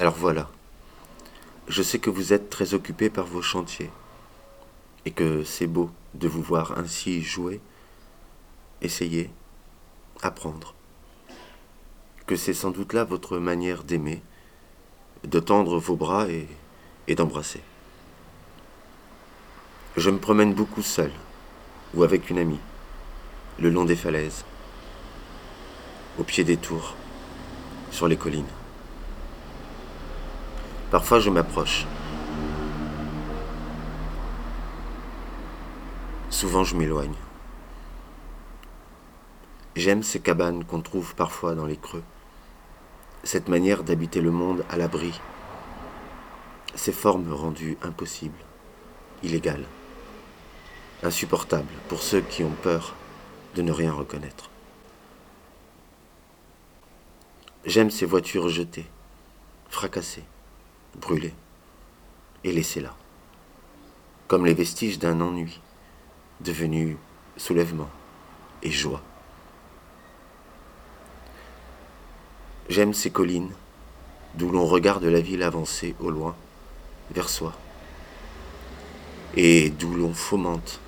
Alors voilà. Je sais que vous êtes très occupé par vos chantiers et que c'est beau de vous voir ainsi jouer, essayer, apprendre. Que c'est sans doute là votre manière d'aimer, de tendre vos bras et, d'embrasser. Je me promène beaucoup seul ou avec une amie, le long des falaises, au pied des tours, sur les collines. Parfois je m'approche. Souvent je m'éloigne. J'aime ces cabanes qu'on trouve parfois dans les creux, cette manière d'habiter le monde à l'abri, ces formes rendues impossibles, illégales, insupportables pour ceux qui ont peur de ne rien reconnaître. J'aime ces voitures jetées, fracassées, brûlées et laissées là, comme les vestiges d'un ennui devenu soulèvement et joie. J'aime ces collines d'où l'on regarde la ville avancer au loin, vers soi, et d'où l'on fomente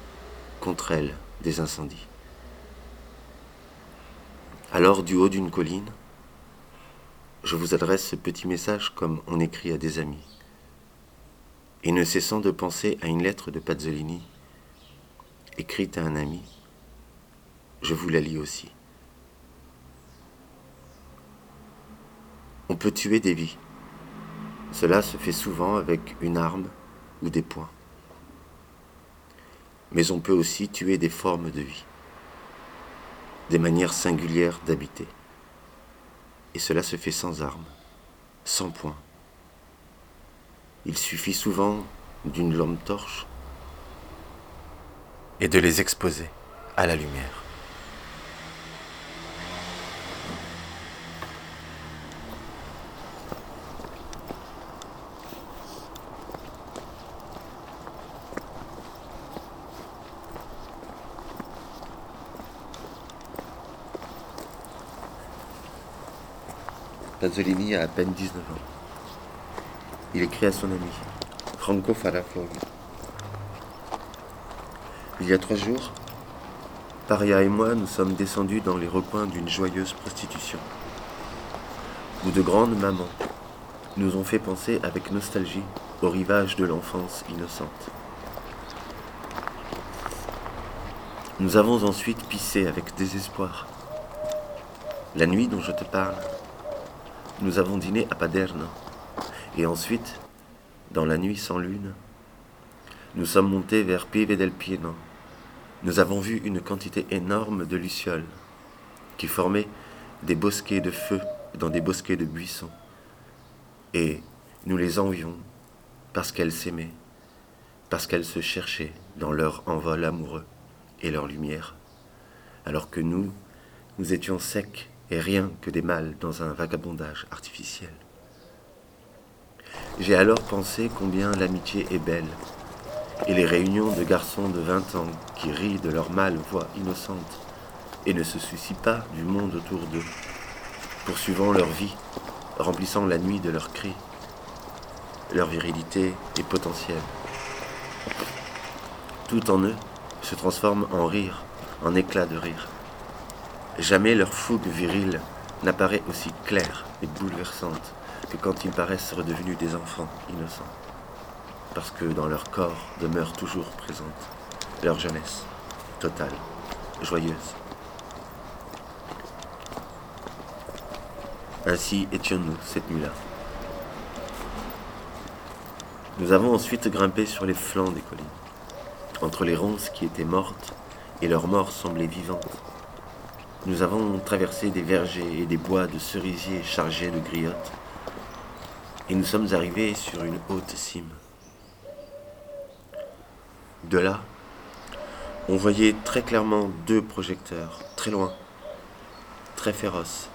contre elle des incendies. Alors du haut d'une colline, je vous adresse ce petit message comme on écrit à des amis. Et ne cessant de penser à une lettre de Pazzolini, écrite à un ami, je vous la lis aussi. On peut tuer des vies. Cela se fait souvent avec une arme ou des poings. Mais on peut aussi tuer des formes de vie, des manières singulières d'habiter. Et cela se fait sans armes, sans poings. Il suffit souvent d'une lampe torche et de les exposer à la lumière. Pasolini a à peine 19 ans. Il écrit à son ami, Franco Farafog. Il y a trois jours, Paria et moi nous sommes descendus dans les recoins d'une joyeuse prostitution, où de grandes mamans nous ont fait penser avec nostalgie au rivage de l'enfance innocente. Nous avons ensuite pissé avec désespoir. La nuit dont je te parle, nous avons dîné à Paderno. Et ensuite, dans la nuit sans lune, nous sommes montés vers Pieve del Pieno. Nous avons vu une quantité énorme de lucioles qui formaient des bosquets de feu dans des bosquets de buissons. Et nous les envions parce qu'elles s'aimaient, parce qu'elles se cherchaient dans leur envol amoureux et leur lumière, alors que nous, nous étions secs et rien que des mâles dans un vagabondage artificiel. J'ai alors pensé combien l'amitié est belle, et les réunions de garçons de 20 ans qui rient de leur mâle voix innocente et ne se soucient pas du monde autour d'eux, poursuivant leur vie, remplissant la nuit de leurs cris. Leur virilité est potentielle. Tout en eux se transforme en rire, en éclat de rire. Jamais leur fougue virile n'apparaît aussi claire et bouleversante que quand ils paraissent redevenus des enfants innocents. Parce que dans leur corps demeure toujours présente leur jeunesse, totale, joyeuse. Ainsi étions-nous cette nuit-là. Nous avons ensuite grimpé sur les flancs des collines, entre les ronces qui étaient mortes et leurs morts semblaient vivantes nous avons traversé des vergers et des bois de cerisiers chargés de griottes, et nous sommes arrivés sur une haute cime. De là, on voyait très clairement deux projecteurs, très loin, très féroces,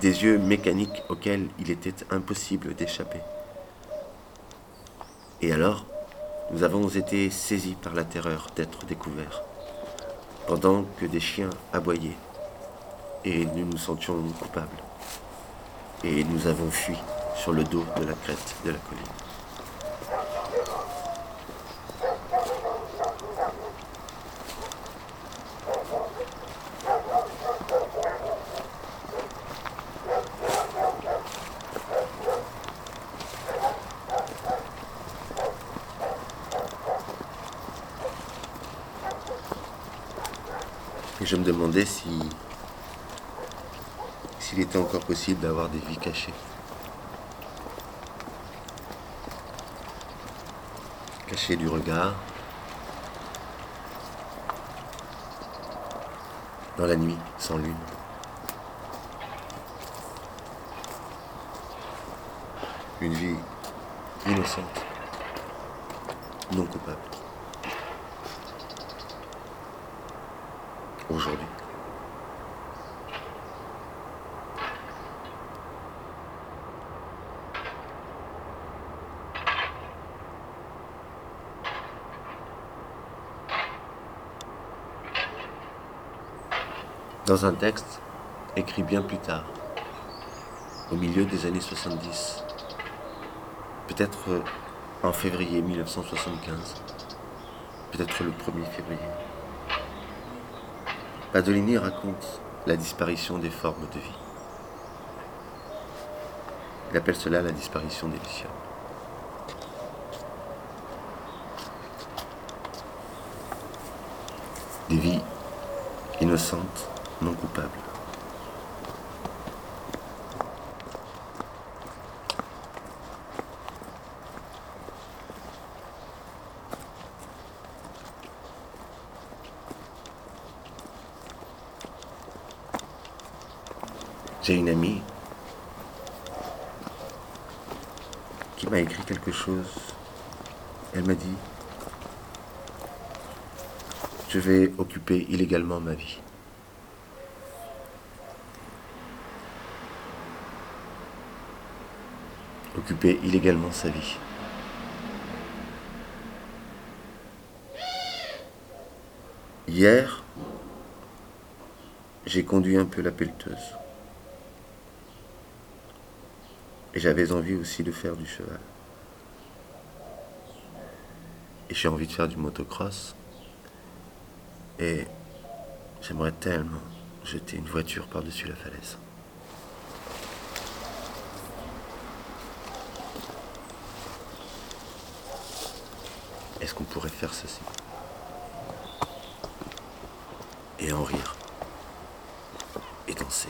des yeux mécaniques auxquels il était impossible d'échapper. Et alors, nous avons été saisis par la terreur d'être découverts, pendant que des chiens aboyaient et nous nous sentions coupables. Et nous avons fui sur le dos de la crête de la colline. Et je me demandais si s'il était encore possible d'avoir des vies cachées. Cachées du regard. Dans la nuit, sans lune. Une vie innocente, non coupable. Aujourd'hui. Dans un texte écrit bien plus tard, au milieu des années 70, peut-être en février 1975, peut-être le 1er février, Padolini raconte la disparition des formes de vie. Il appelle cela la disparition des lucioles. Des vies innocentes, non coupables. J'ai une amie qui m'a écrit quelque chose. Elle m'a dit, je vais occuper illégalement ma vie. Occuper illégalement sa vie. Hier, j'ai conduit un peu la pelleteuse. Et j'avais envie aussi de faire du cheval. Et j'ai envie de faire du motocross. Et j'aimerais tellement jeter une voiture par-dessus la falaise. Est-ce qu'on pourrait faire ceci Et en rire. Et danser?